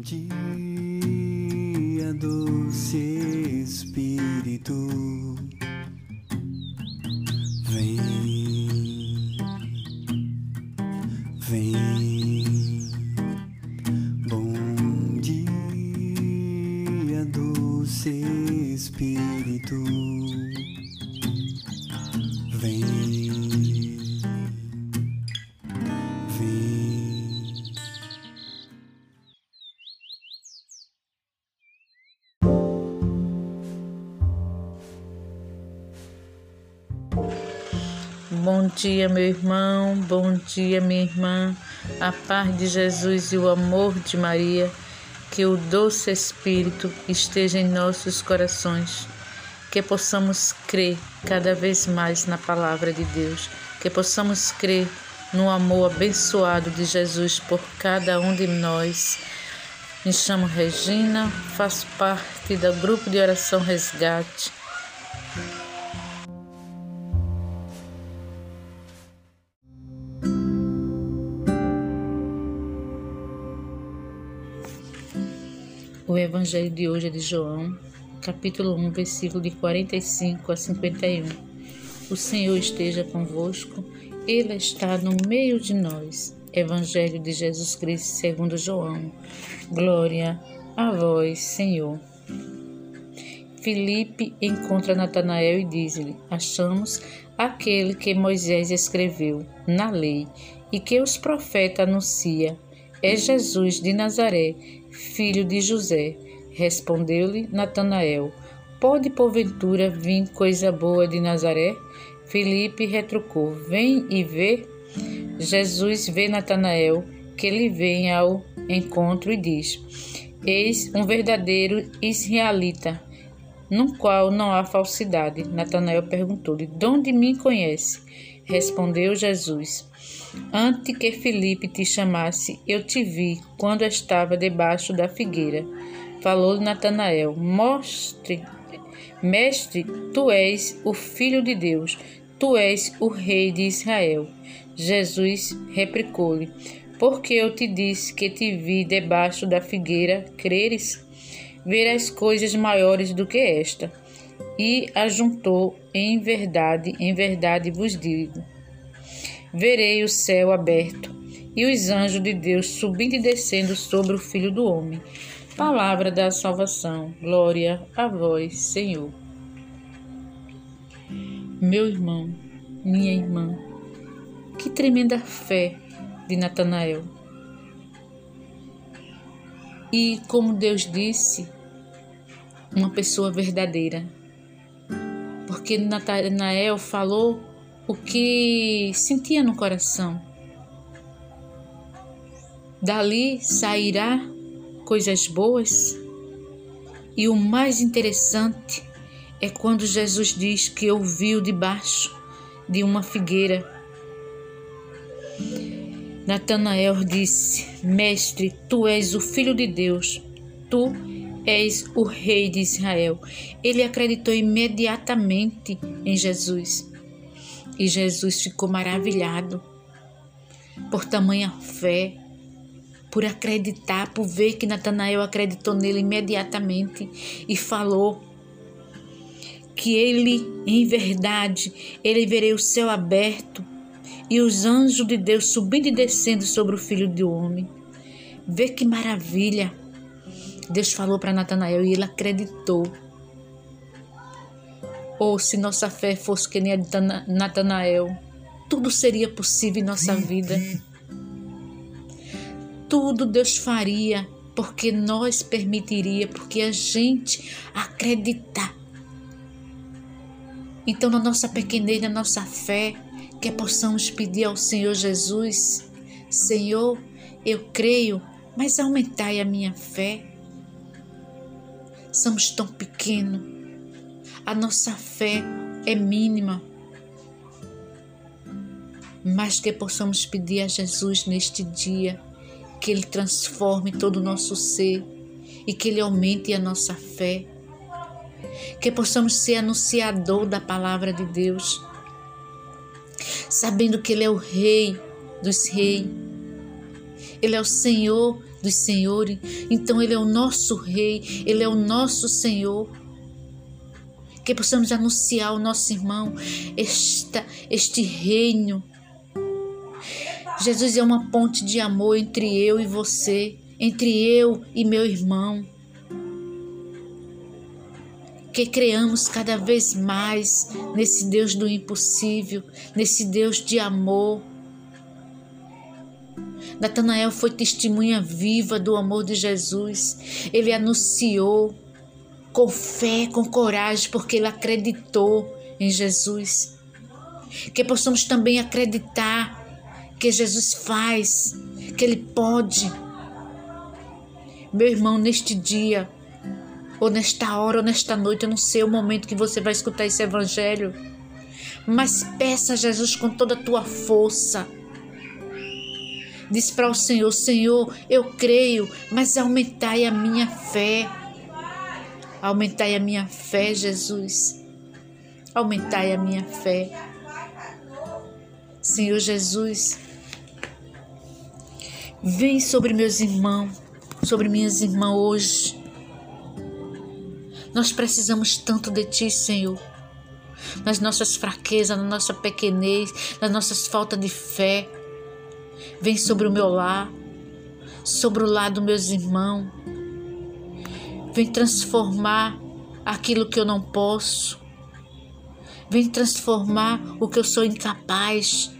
dia, doce Espírito, Bom dia, meu irmão, bom dia, minha irmã. A paz de Jesus e o amor de Maria, que o doce Espírito esteja em nossos corações, que possamos crer cada vez mais na palavra de Deus, que possamos crer no amor abençoado de Jesus por cada um de nós. Me chamo Regina, faço parte do grupo de oração Resgate. Evangelho de hoje é de João, capítulo 1, versículo de 45 a 51. O Senhor esteja convosco, Ele está no meio de nós. Evangelho de Jesus Cristo segundo João. Glória a vós, Senhor. Filipe encontra Natanael e diz-lhe: Achamos aquele que Moisés escreveu na lei e que os profetas anuncia. É Jesus de Nazaré, filho de José. Respondeu-lhe Natanael: Pode porventura vir coisa boa de Nazaré? Filipe retrucou: Vem e vê. Jesus vê Natanael, que lhe vem ao encontro e diz: Eis um verdadeiro israelita, no qual não há falsidade. Natanael perguntou-lhe: De onde me conhece? Respondeu Jesus: Antes que Filipe te chamasse, eu te vi quando estava debaixo da figueira. Falou-lhe Natanael: Mostre, mestre, tu és o filho de Deus, tu és o rei de Israel. Jesus replicou-lhe: Porque eu te disse que te vi debaixo da figueira, creres? Verás coisas maiores do que esta. E ajuntou: Em verdade, em verdade vos digo: Verei o céu aberto e os anjos de Deus subindo e descendo sobre o Filho do Homem. Palavra da salvação. Glória a vós, Senhor. Meu irmão, minha irmã, que tremenda fé de Natanael. E como Deus disse, uma pessoa verdadeira. Porque Natanael falou o que sentia no coração. Dali sairá coisas boas. E o mais interessante é quando Jesus diz que ouviu debaixo de uma figueira. Natanael disse: Mestre, tu és o filho de Deus, tu és o rei de Israel. Ele acreditou imediatamente em Jesus. E Jesus ficou maravilhado por tamanha fé, por acreditar, por ver que Natanael acreditou nele imediatamente e falou que ele, em verdade, ele veria o céu aberto e os anjos de Deus subindo e descendo sobre o filho do homem. Vê que maravilha! Deus falou para Natanael e ele acreditou. Ou se nossa fé fosse que nem a de Natanael, tudo seria possível em nossa vida. Tudo Deus faria porque nós permitiria, porque a gente acreditar. Então, na nossa pequenez, na nossa fé, que possamos pedir ao Senhor Jesus: Senhor, eu creio, mas aumentai a minha fé. Somos tão pequenos, a nossa fé é mínima, mas que possamos pedir a Jesus neste dia que Ele transforme todo o nosso ser e que Ele aumente a nossa fé, que possamos ser anunciador da palavra de Deus, sabendo que Ele é o Rei dos Reis, Ele é o Senhor dos senhores, então Ele é o nosso Rei, Ele é o nosso Senhor. Que possamos anunciar ao nosso irmão esta, este reino. Jesus é uma ponte de amor entre eu e você, entre eu e meu irmão que creamos cada vez mais nesse Deus do impossível, nesse Deus de amor. Natanael foi testemunha viva do amor de Jesus. Ele anunciou com fé, com coragem, porque ele acreditou em Jesus. Que possamos também acreditar que Jesus faz, que Ele pode. Meu irmão, neste dia, ou nesta hora, ou nesta noite, eu não sei o momento que você vai escutar esse evangelho. Mas peça a Jesus com toda a tua força. Diz para o Senhor: Senhor, eu creio, mas aumentai a minha fé. Aumentai a minha fé, Jesus. Aumentai a minha fé. Senhor Jesus, vem sobre meus irmãos, sobre minhas irmãs hoje. Nós precisamos tanto de Ti, Senhor. Nas nossas fraquezas, na nossa pequenez, nas nossas faltas de fé. Vem sobre o meu lar, sobre o lar dos meus irmãos. Vem transformar aquilo que eu não posso. Vem transformar o que eu sou incapaz.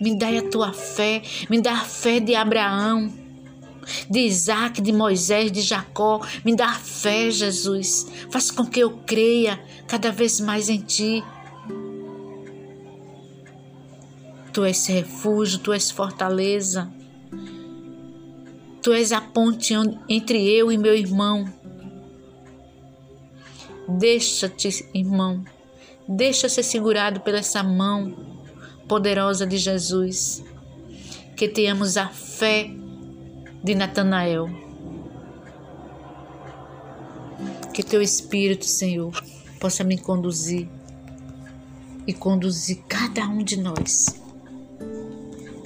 Me dá a tua fé, me dá a fé de Abraão de Isaac, de Moisés, de Jacó. Me dá fé, Jesus. Faz com que eu creia cada vez mais em Ti. Tu és refúgio, Tu és fortaleza. Tu és a ponte entre eu e meu irmão. Deixa-te, irmão, deixa ser segurado pela essa mão poderosa de Jesus. Que tenhamos a fé de Natanael. Que teu Espírito, Senhor, possa me conduzir e conduzir cada um de nós.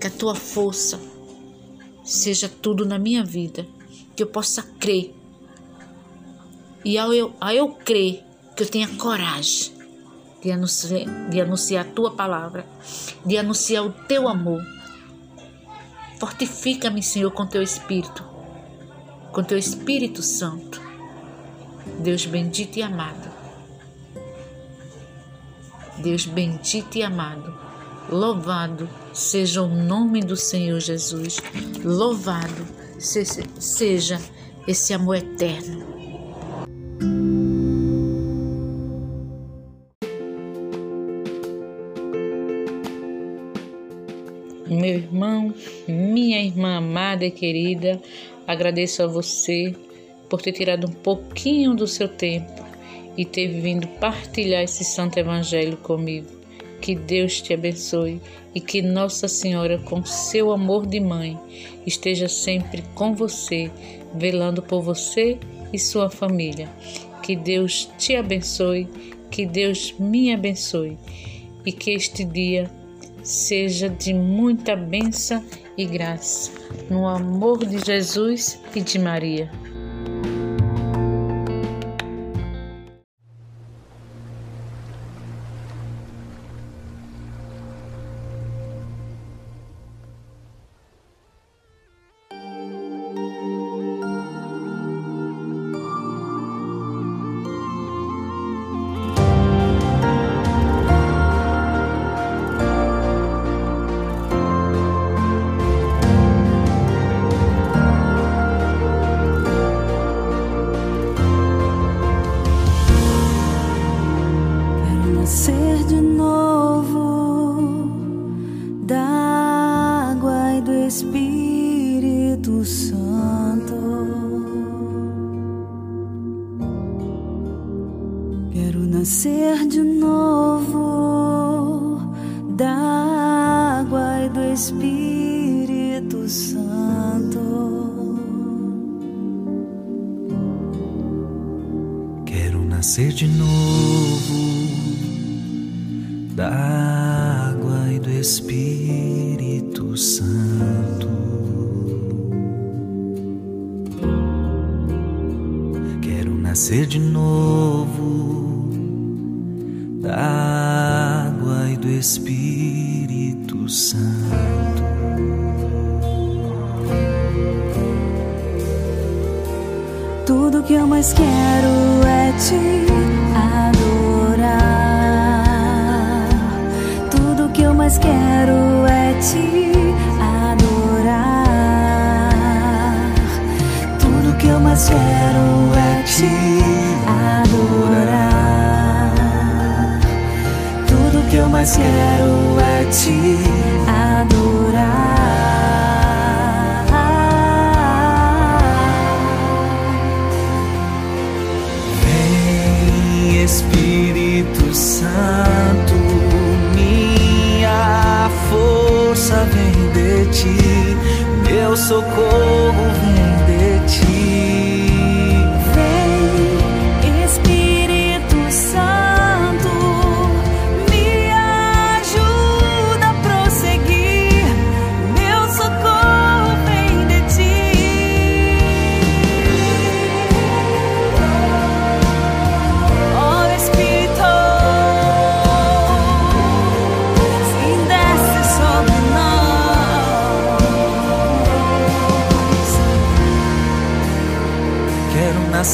Que a tua força seja tudo na minha vida, que eu possa crer. E ao eu, ao eu crer, que eu tenha coragem de anunciar, de anunciar a tua palavra, de anunciar o teu amor Fortifica-me, Senhor, com teu Espírito, com teu Espírito Santo. Deus bendito e amado. Deus bendito e amado. Louvado seja o nome do Senhor Jesus. Louvado seja esse amor eterno. Meu irmão, minha irmã amada e querida, agradeço a você por ter tirado um pouquinho do seu tempo e ter vindo partilhar esse santo evangelho comigo. Que Deus te abençoe e que Nossa Senhora, com seu amor de mãe, esteja sempre com você, velando por você e sua família. Que Deus te abençoe, que Deus me abençoe e que este dia seja de muita bênção e graça, no amor de Jesus e de Maria. Quero nascer de novo da água e do Espírito Santo. Quero nascer de novo da água e do Espírito Santo. Quero nascer de novo da água e do Espírito Santo. Tudo que eu mais quero é te adorar. Tudo que eu mais quero é te adorar. mas quero é te adorar. Vem, Espírito Santo, minha força vem de ti, meu socorro.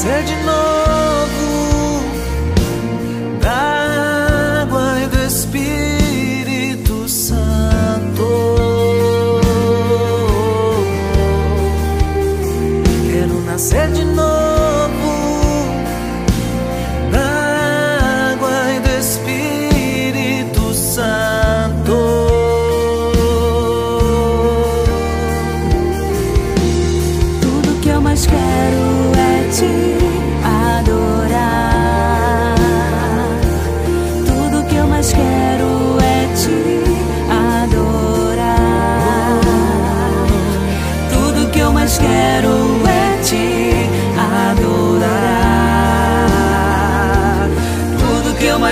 sede.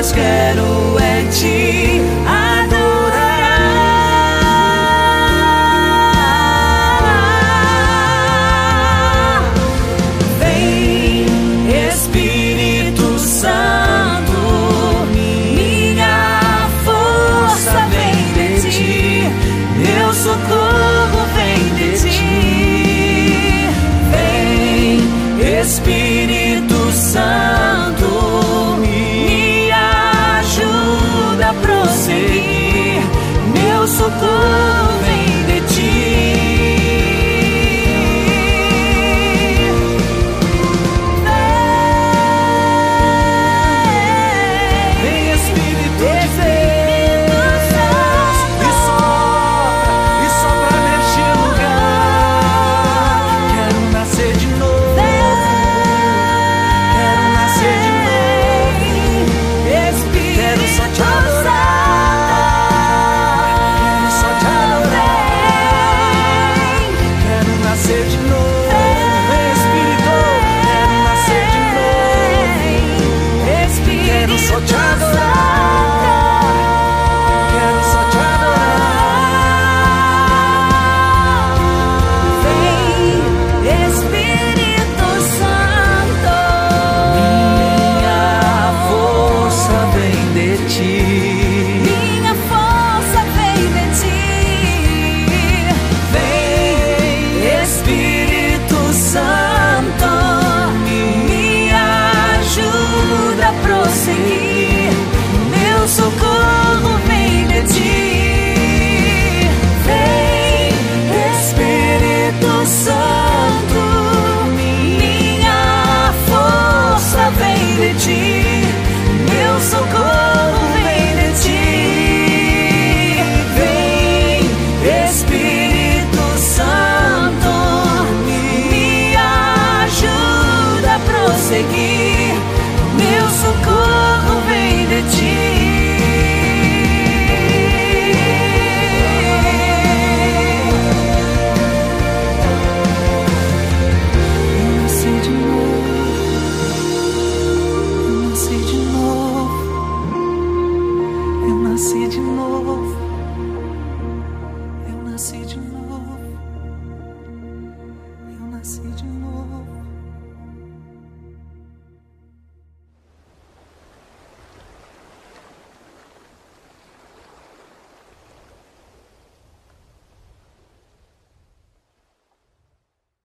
mais quero é te Oh,